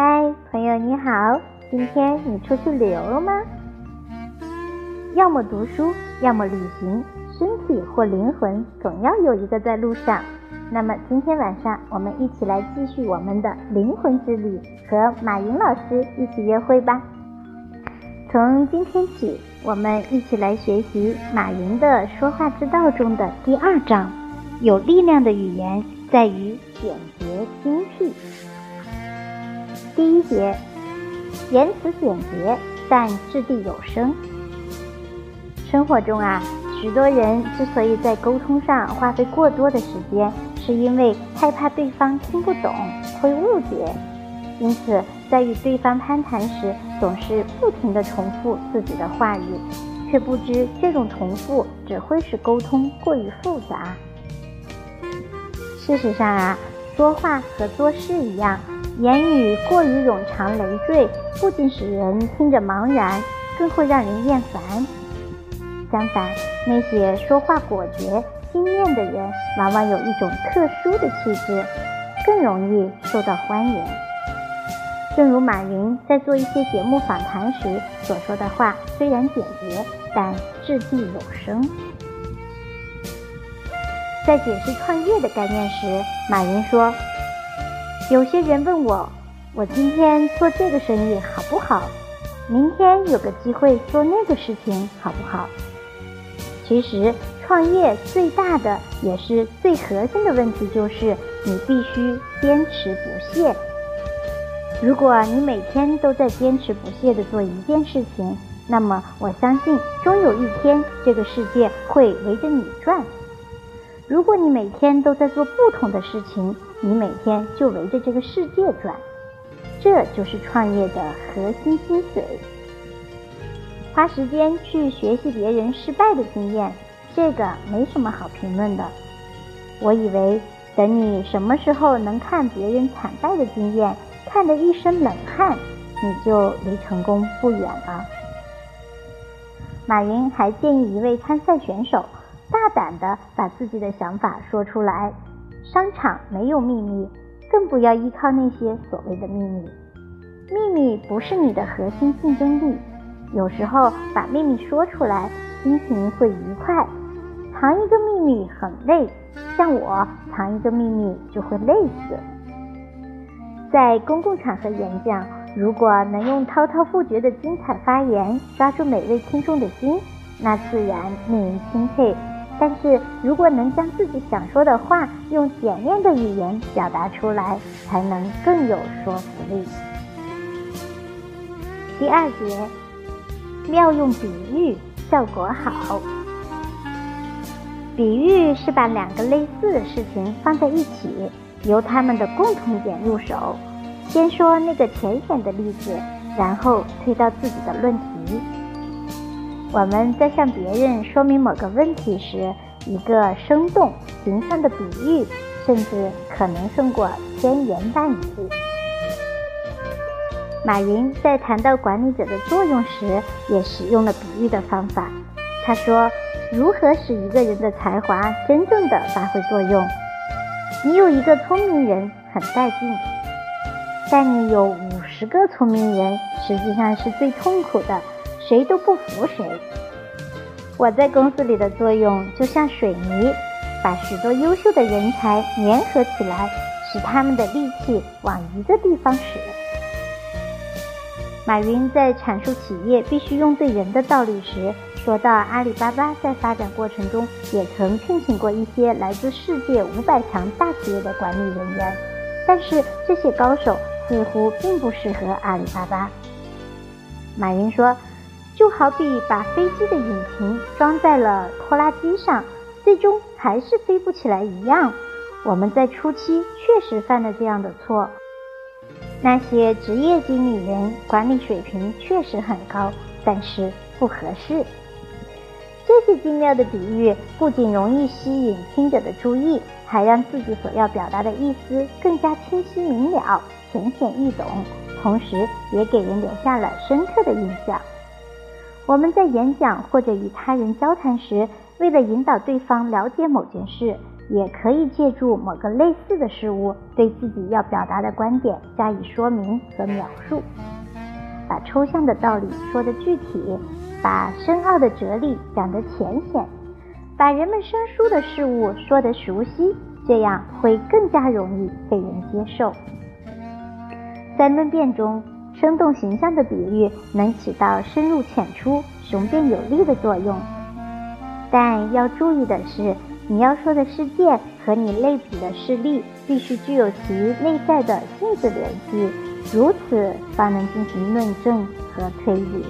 嗨，朋友你好，今天你出去旅游了吗？要么读书，要么旅行，身体或灵魂总要有一个在路上。那么今天晚上我们一起来继续我们的灵魂之旅，和马云老师一起约会吧。从今天起，我们一起来学习马云的说话之道中的第二章：有力量的语言在于简洁精辟。第一节，言辞简洁，但掷地有声。生活中啊，许多人之所以在沟通上花费过多的时间，是因为害怕对方听不懂，会误解，因此在与对方攀谈时，总是不停地重复自己的话语，却不知这种重复只会使沟通过于复杂。事实上啊，说话和做事一样。言语过于冗长累赘，不仅使人听着茫然，更会让人厌烦。相反，那些说话果决、精炼的人，往往有一种特殊的气质，更容易受到欢迎。正如马云在做一些节目访谈时所说的话，虽然简洁，但掷地有声。在解释创业的概念时，马云说。有些人问我，我今天做这个生意好不好？明天有个机会做那个事情好不好？其实，创业最大的也是最核心的问题就是，你必须坚持不懈。如果你每天都在坚持不懈地做一件事情，那么我相信，终有一天这个世界会围着你转。如果你每天都在做不同的事情，你每天就围着这个世界转，这就是创业的核心精髓。花时间去学习别人失败的经验，这个没什么好评论的。我以为等你什么时候能看别人惨败的经验，看得一身冷汗，你就离成功不远了。马云还建议一位参赛选手胆地把自己的想法说出来。商场没有秘密，更不要依靠那些所谓的秘密。秘密不是你的核心竞争力。有时候把秘密说出来，心情会愉快。藏一个秘密很累，像我藏一个秘密就会累死。在公共场合演讲，如果能用滔滔不绝的精彩发言抓住每位听众的心，那自然令人钦佩。但是如果能将自己想说的话用简练的语言表达出来，才能更有说服力。第二节，妙用比喻，效果好。比喻是把两个类似的事情放在一起，由它们的共同点入手，先说那个浅显的例子，然后推到自己的论题。我们在向别人说明某个问题时，一个生动形象的比喻，甚至可能胜过千言万语。马云在谈到管理者的作用时，也使用了比喻的方法。他说：“如何使一个人的才华真正的发挥作用？你有一个聪明人很带劲，但你有五十个聪明人，实际上是最痛苦的。”谁都不服谁。我在公司里的作用就像水泥，把许多优秀的人才粘合起来，使他们的力气往一个地方使。马云在阐述企业必须用对人的道理时，说到阿里巴巴在发展过程中也曾聘请过一些来自世界五百强大企业的管理人员，但是这些高手似乎并不适合阿里巴巴。马云说。就好比把飞机的引擎装在了拖拉机上，最终还是飞不起来一样。我们在初期确实犯了这样的错。那些职业经理人管理水平确实很高，但是不合适。这些精妙的比喻不仅容易吸引听者的注意，还让自己所要表达的意思更加清晰明了、浅显易懂，同时也给人留下了深刻的印象。我们在演讲或者与他人交谈时，为了引导对方了解某件事，也可以借助某个类似的事物，对自己要表达的观点加以说明和描述，把抽象的道理说得具体，把深奥的哲理讲得浅显，把人们生疏的事物说得熟悉，这样会更加容易被人接受。在论辩中，生动形象的比喻能起到深入浅出、雄辩有力的作用，但要注意的是。你要说的事件和你类比的事例必须具有其内在的性质联系，如此方能进行论证和推理。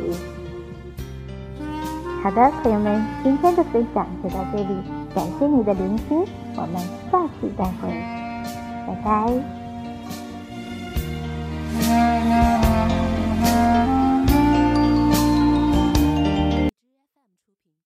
好的，朋友们，今天的分享就到这里，感谢你的聆听，我们下期再会，拜拜。